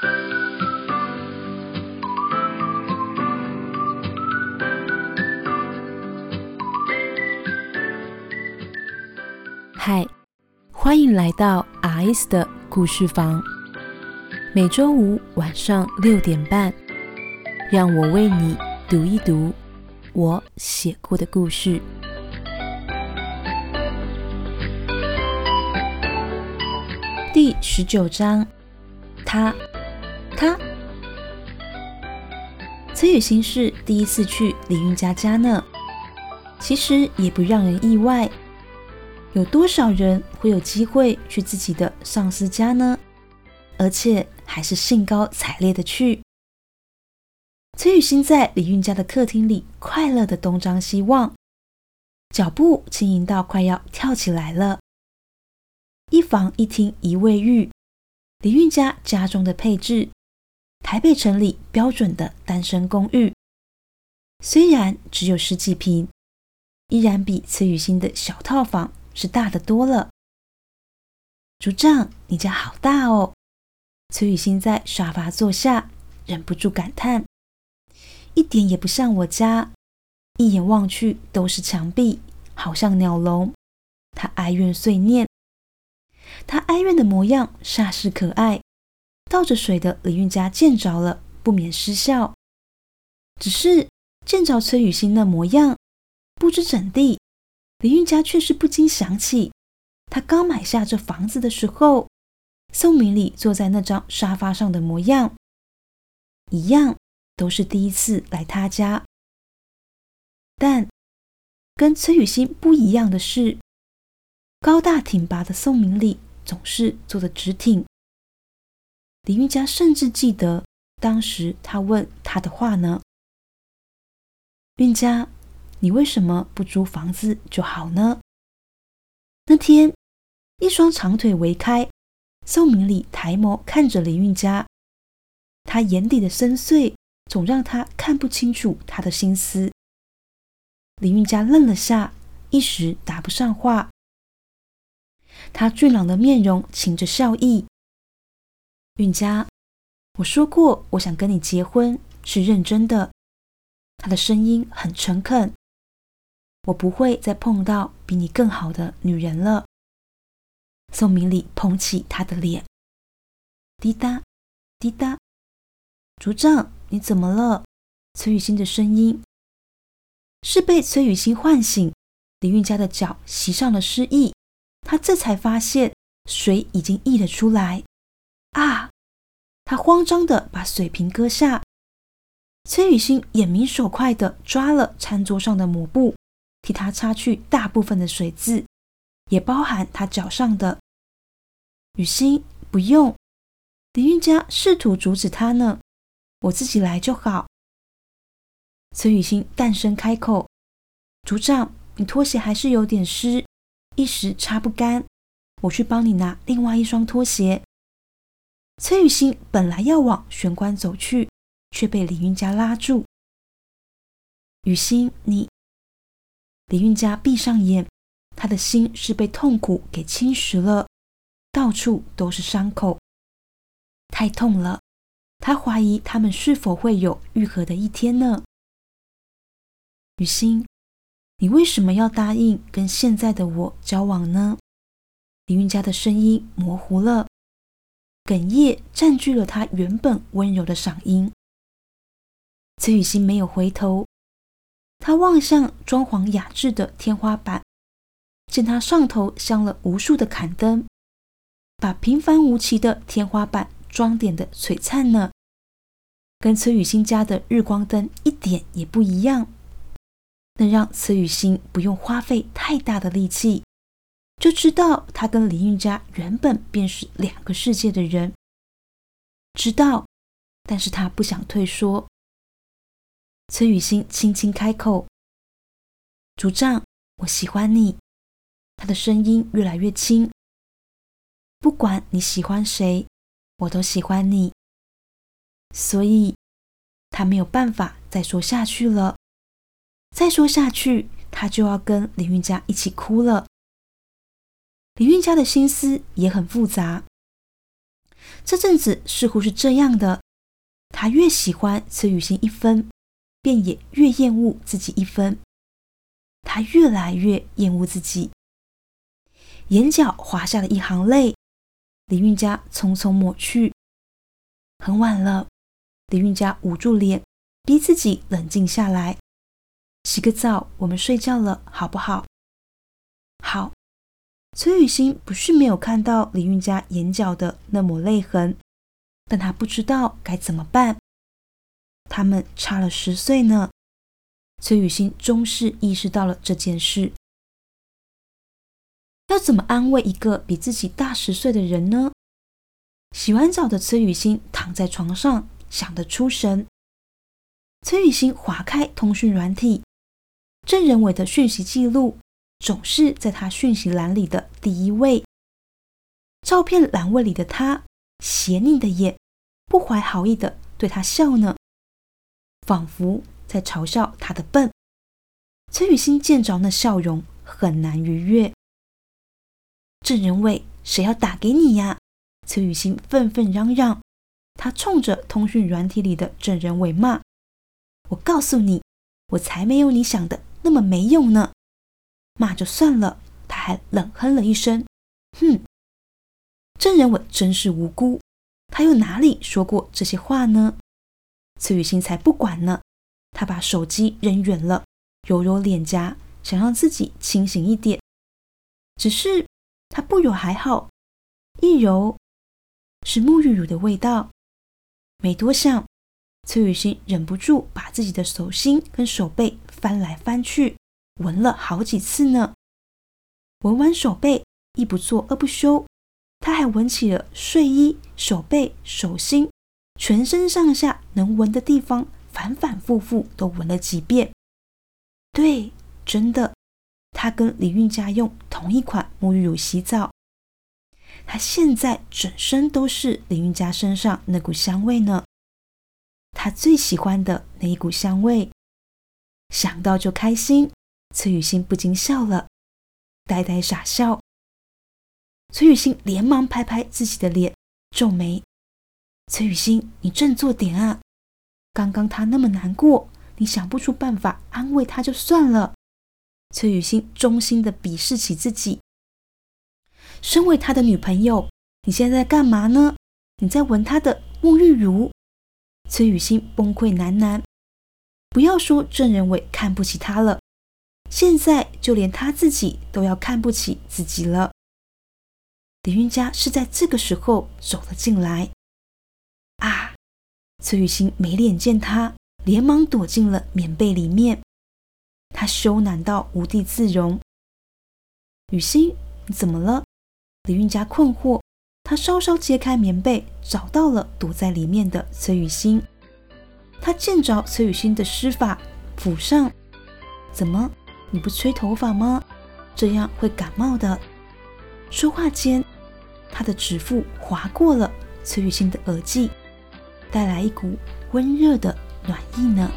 嗨，欢迎来到 R.S 的故事房。每周五晚上六点半，让我为你读一读我写过的故事。第十九章，他，他，崔雨欣是第一次去李运家家呢。其实也不让人意外。有多少人会有机会去自己的上司家呢？而且还是兴高采烈的去。崔雨欣在李运家的客厅里快乐的东张西望，脚步轻盈到快要跳起来了。一房一厅一卫浴，李运家家中的配置，台北城里标准的单身公寓，虽然只有十几平，依然比崔雨欣的小套房。是大的多了，组长，你家好大哦！崔雨欣在沙发坐下，忍不住感叹：“一点也不像我家，一眼望去都是墙壁，好像鸟笼。”他哀怨碎念，他哀怨的模样煞是可爱。倒着水的李运家见着了，不免失笑。只是见着崔雨欣那模样，不知怎地。李运家却是不禁想起，他刚买下这房子的时候，宋明礼坐在那张沙发上的模样，一样都是第一次来他家。但跟崔雨欣不一样的是，高大挺拔的宋明礼总是坐得直挺。李运家甚至记得当时他问他的话呢：“运家。”你为什么不租房子就好呢？那天，一双长腿围开，宋明礼抬眸看着林运家，他眼底的深邃总让他看不清楚他的心思。林运家愣了下，一时答不上话。他俊朗的面容噙着笑意。运家，我说过我想跟你结婚，是认真的。他的声音很诚恳。我不会再碰到比你更好的女人了。宋明礼捧起他的脸，滴答，滴答。组长，你怎么了？崔雨欣的声音是被崔雨欣唤醒。李运家的脚袭上了湿意，他这才发现水已经溢了出来。啊！他慌张的把水瓶搁下。崔雨欣眼明手快的抓了餐桌上的抹布。替他擦去大部分的水渍，也包含他脚上的。雨欣，不用。李运家试图阻止他呢，我自己来就好。崔雨欣淡声开口：“组长，你拖鞋还是有点湿，一时擦不干，我去帮你拿另外一双拖鞋。”崔雨欣本来要往玄关走去，却被李运家拉住。雨欣，你。李运家闭上眼，他的心是被痛苦给侵蚀了，到处都是伤口，太痛了。他怀疑他们是否会有愈合的一天呢？雨欣，你为什么要答应跟现在的我交往呢？李运家的声音模糊了，哽咽占据了他原本温柔的嗓音。崔雨欣没有回头。他望向装潢雅致的天花板，见它上头镶了无数的坎灯，把平凡无奇的天花板装点的璀璨呢，跟崔雨欣家的日光灯一点也不一样，能让崔雨欣不用花费太大的力气，就知道他跟林运家原本便是两个世界的人。知道，但是他不想退缩。崔雨欣轻轻开口：“组长，我喜欢你。”他的声音越来越轻。不管你喜欢谁，我都喜欢你。所以，他没有办法再说下去了。再说下去，他就要跟林运家一起哭了。李运家的心思也很复杂。这阵子似乎是这样的，他越喜欢崔雨欣一分，便也越厌恶自己一分。他越来越厌恶自己，眼角滑下了一行泪。李运家匆匆抹去。很晚了，李运家捂住脸，逼自己冷静下来。洗个澡，我们睡觉了，好不好？好。崔雨欣不是没有看到李运家眼角的那抹泪痕，但她不知道该怎么办。他们差了十岁呢。崔雨欣终是意识到了这件事。要怎么安慰一个比自己大十岁的人呢？洗完澡的崔雨欣躺在床上，想得出神。崔雨欣划开通讯软体，郑仁伟的讯息记录。总是在他讯息栏里的第一位。照片栏位里的他，斜睨的眼，不怀好意的对他笑呢，仿佛在嘲笑他的笨。崔雨欣见着那笑容，很难逾越。郑仁伟，谁要打给你呀？崔雨欣愤愤嚷嚷，他冲着通讯软体里的郑仁伟骂：“我告诉你，我才没有你想的那么没用呢！”骂就算了，他还冷哼了一声：“哼，郑仁伟真是无辜，他又哪里说过这些话呢？”崔雨欣才不管呢，他把手机扔远了，揉揉脸颊，想让自己清醒一点。只是他不揉还好，一揉是沐浴乳的味道。没多想，崔雨欣忍不住把自己的手心跟手背翻来翻去。闻了好几次呢，闻完手背，一不做二不休，他还闻起了睡衣、手背、手心，全身上下能闻的地方，反反复复都闻了几遍。对，真的，他跟李运家用同一款沐浴乳洗澡，他现在整身都是李运家身上那股香味呢，他最喜欢的那一股香味，想到就开心。崔雨欣不禁笑了，呆呆傻笑。崔雨欣连忙拍拍自己的脸，皱眉：“崔雨欣，你振作点啊！刚刚他那么难过，你想不出办法安慰他就算了。”崔雨欣衷心的鄙视起自己，身为他的女朋友，你现在在干嘛呢？你在闻他的沐浴乳？崔雨欣崩溃喃喃：“不要说郑仁伟看不起他了。”现在就连他自己都要看不起自己了。李云家是在这个时候走了进来。啊！崔雨欣没脸见他，连忙躲进了棉被里面。他羞赧到无地自容。雨欣，你怎么了？李云家困惑。他稍稍揭开棉被，找到了躲在里面的崔雨欣。他见着崔雨欣的湿法，抚上。怎么？你不吹头发吗？这样会感冒的。说话间，他的指腹划过了崔雨欣的耳际，带来一股温热的暖意呢。